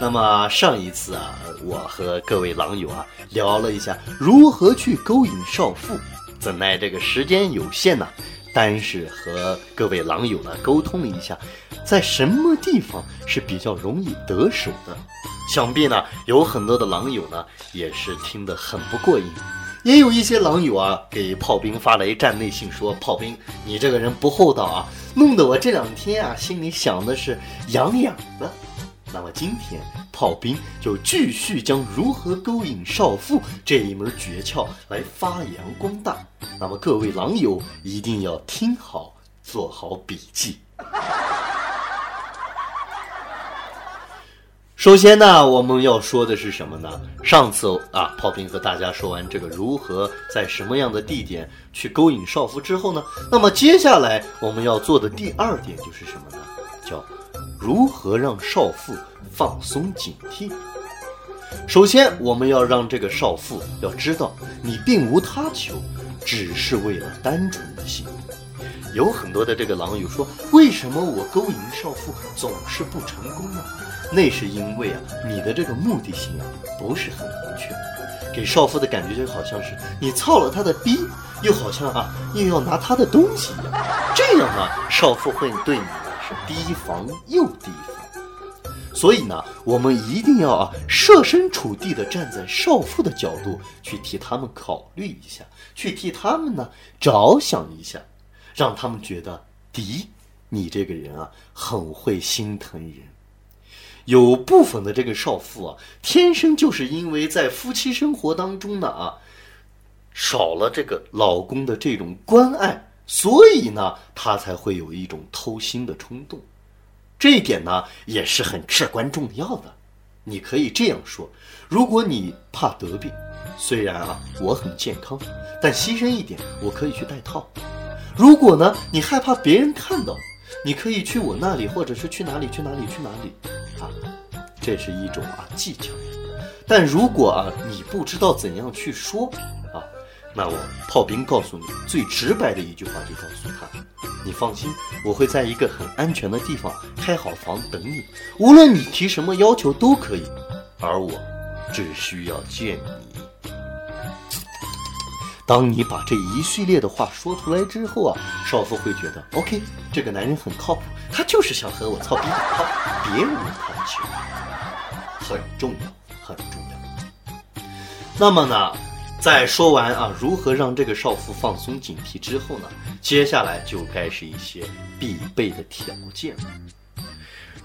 那么上一次啊，我和各位狼友啊聊了一下如何去勾引少妇，怎奈这个时间有限呢，单是和各位狼友呢沟通了一下，在什么地方是比较容易得手的，想必呢有很多的狼友呢也是听得很不过瘾。也有一些狼友啊，给炮兵发来站内信，说：“炮兵，你这个人不厚道啊，弄得我这两天啊，心里想的是痒痒的。”那么今天，炮兵就继续将如何勾引少妇这一门诀窍来发扬光大。那么各位狼友一定要听好，做好笔记。首先呢，我们要说的是什么呢？上次啊，炮兵和大家说完这个如何在什么样的地点去勾引少妇之后呢，那么接下来我们要做的第二点就是什么呢？叫如何让少妇放松警惕。首先，我们要让这个少妇要知道你并无他求，只是为了单纯的性。有很多的这个狼友说，为什么我勾引少妇总是不成功呢？那是因为啊，你的这个目的性啊不是很明确，给少妇的感觉就好像是你操了她的逼，又好像啊又要拿她的东西一样，这样呢，少妇会对你是提防又提防。所以呢，我们一定要啊设身处地的站在少妇的角度去替他们考虑一下，去替他们呢着想一下，让他们觉得，第一，你这个人啊很会心疼人。有部分的这个少妇啊，天生就是因为在夫妻生活当中呢啊，少了这个老公的这种关爱，所以呢，他才会有一种偷腥的冲动。这一点呢，也是很至关重要的。你可以这样说：如果你怕得病，虽然啊我很健康，但牺牲一点，我可以去戴套。如果呢你害怕别人看到，你可以去我那里，或者是去哪里去哪里去哪里。啊，这是一种啊技巧，但如果啊你不知道怎样去说，那我炮兵告诉你最直白的一句话，就告诉他：你放心，我会在一个很安全的地方开好房等你，无论你提什么要求都可以，而我只需要见你。当你把这一系列的话说出来之后啊，少妇会觉得 OK，这个男人很靠谱，他就是想和我操逼打炮，别无他求，很重要，很重要。那么呢，在说完啊如何让这个少妇放松警惕之后呢，接下来就该是一些必备的条件了。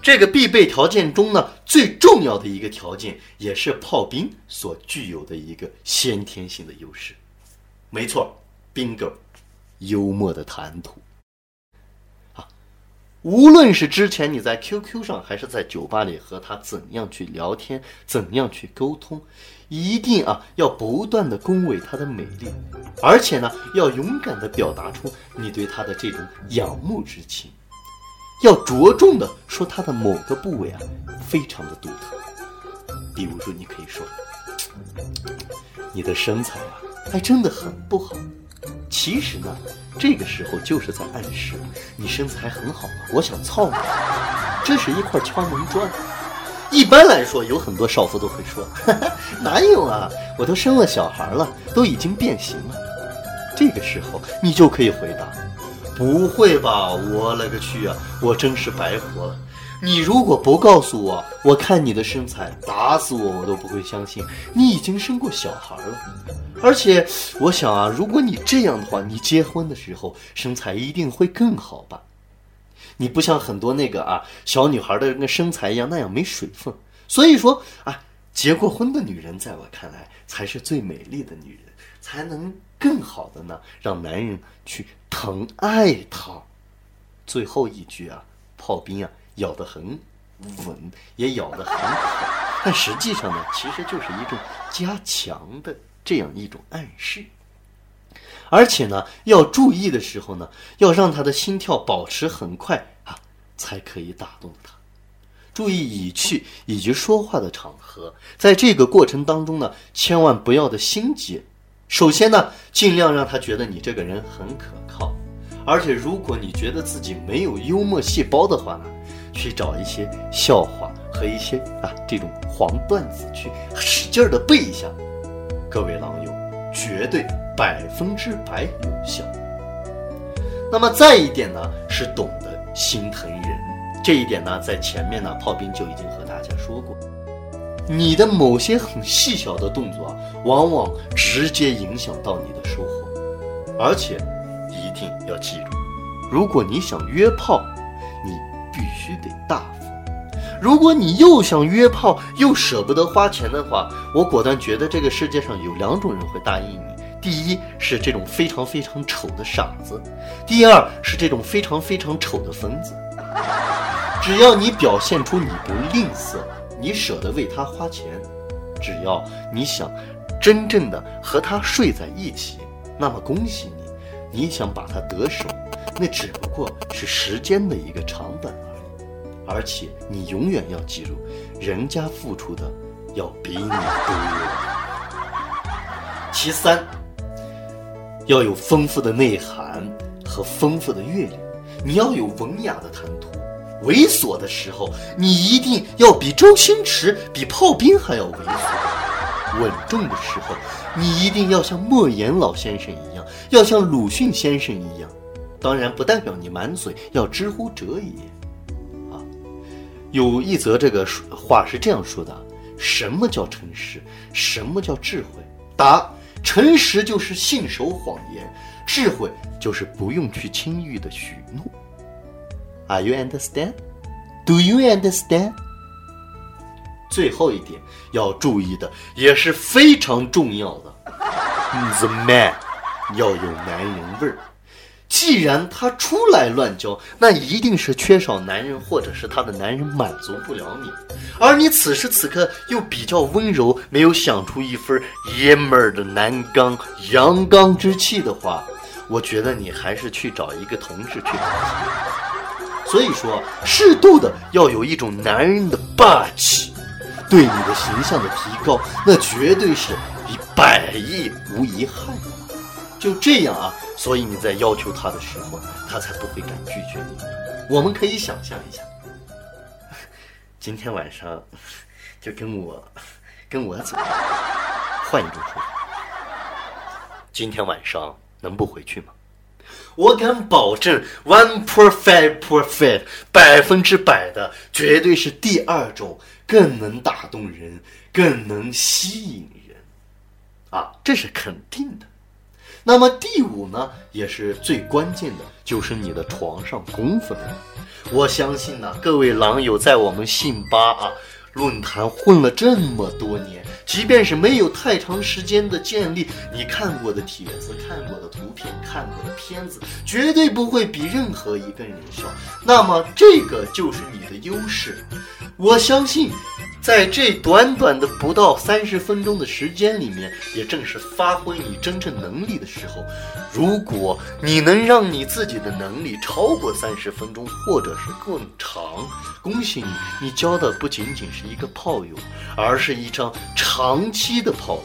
这个必备条件中呢，最重要的一个条件，也是炮兵所具有的一个先天性的优势。没错，bingo，幽默的谈吐。无论是之前你在 QQ 上，还是在酒吧里和他怎样去聊天，怎样去沟通，一定啊要不断的恭维她的美丽，而且呢要勇敢的表达出你对她的这种仰慕之情，要着重的说她的某个部位啊非常的独特，比如说你可以说，你的身材啊。还真的很不好。其实呢，这个时候就是在暗示你身材很好，我想操你。这是一块敲门砖。一般来说，有很多少妇都会说：“ 哪有啊，我都生了小孩了，都已经变形了。”这个时候，你就可以回答：“不会吧，我勒个去啊，我真是白活了。”你如果不告诉我，我看你的身材，打死我我都不会相信你已经生过小孩了。而且，我想啊，如果你这样的话，你结婚的时候身材一定会更好吧？你不像很多那个啊小女孩的那身材一样那样没水分。所以说啊，结过婚的女人在我看来才是最美丽的女人，才能更好的呢让男人去疼爱她。最后一句啊，炮兵啊。咬得很稳，也咬得很狠，但实际上呢，其实就是一种加强的这样一种暗示。而且呢，要注意的时候呢，要让他的心跳保持很快啊，才可以打动他。注意语气以及说话的场合，在这个过程当中呢，千万不要的心急。首先呢，尽量让他觉得你这个人很可靠。而且，如果你觉得自己没有幽默细胞的话呢？去找一些笑话和一些啊这种黄段子去使劲儿的背一下，各位狼友，绝对百分之百有效。那么再一点呢，是懂得心疼人，这一点呢，在前面呢，炮兵就已经和大家说过。你的某些很细小的动作啊，往往直接影响到你的收获，而且一定要记住，如果你想约炮，必须得大方；如果你又想约炮又舍不得花钱的话，我果断觉得这个世界上有两种人会答应你：第一是这种非常非常丑的傻子；第二是这种非常非常丑的疯子。只要你表现出你不吝啬。你舍得为他花钱，只要你想真正的和他睡在一起，那么恭喜你，你想把他得手，那只不过是时间的一个长短而。且你永远要记住，人家付出的要比你多。其三，要有丰富的内涵和丰富的阅历，你要有文雅的谈吐。猥琐的时候，你一定要比周星驰、比炮兵还要猥琐；稳重的时候，你一定要像莫言老先生一样，要像鲁迅先生一样。当然，不代表你满嘴要知乎者也。有一则这个话是这样说的：什么叫诚实？什么叫智慧？答：诚实就是信守谎言，智慧就是不用去轻易的许诺。Are you understand? Do you understand? 最后一点要注意的也是非常重要的，the man 要有男人味儿。既然他出来乱交，那一定是缺少男人，或者是他的男人满足不了你。而你此时此刻又比较温柔，没有想出一份爷们儿的男刚阳刚之气的话，我觉得你还是去找一个同志去。所以说，适度的要有一种男人的霸气，对你的形象的提高，那绝对是比百亿无一害。就这样啊，所以你在要求他的时候，他才不会敢拒绝你。我们可以想象一下，今天晚上就跟我跟我走。换一种说法，今天晚上能不回去吗？我敢保证，one perfect perfect，百分之百的，绝对是第二种更能打动人，更能吸引人，啊，这是肯定的。那么第五呢，也是最关键的，就是你的床上功夫了。我相信呢，各位狼友在我们信吧啊。论坛混了这么多年，即便是没有太长时间的建立，你看过的帖子、看过的图片、看过的片子，绝对不会比任何一个人少。那么，这个就是你的优势。我相信。在这短短的不到三十分钟的时间里面，也正是发挥你真正能力的时候。如果你能让你自己的能力超过三十分钟，或者是更长，恭喜你，你交的不仅仅是一个炮友，而是一张长期的炮友，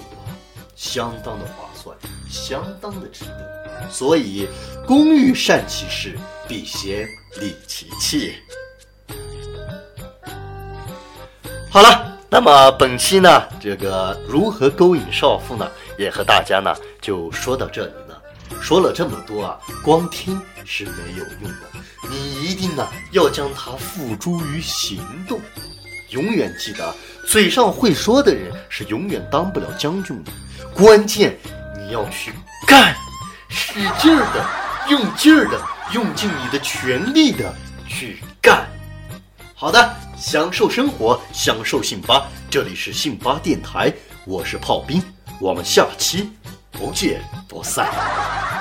相当的划算，相当的值得。所以，工欲善其事，必先利其器。好了，那么本期呢，这个如何勾引少妇呢，也和大家呢就说到这里了。说了这么多啊，光听是没有用的，你一定呢要将它付诸于行动。永远记得，嘴上会说的人是永远当不了将军的。关键你要去干，使劲儿的，用劲儿的，用尽你的全力的去干。好的。享受生活，享受信巴，这里是信巴电台，我是炮兵，我们下期不见不散。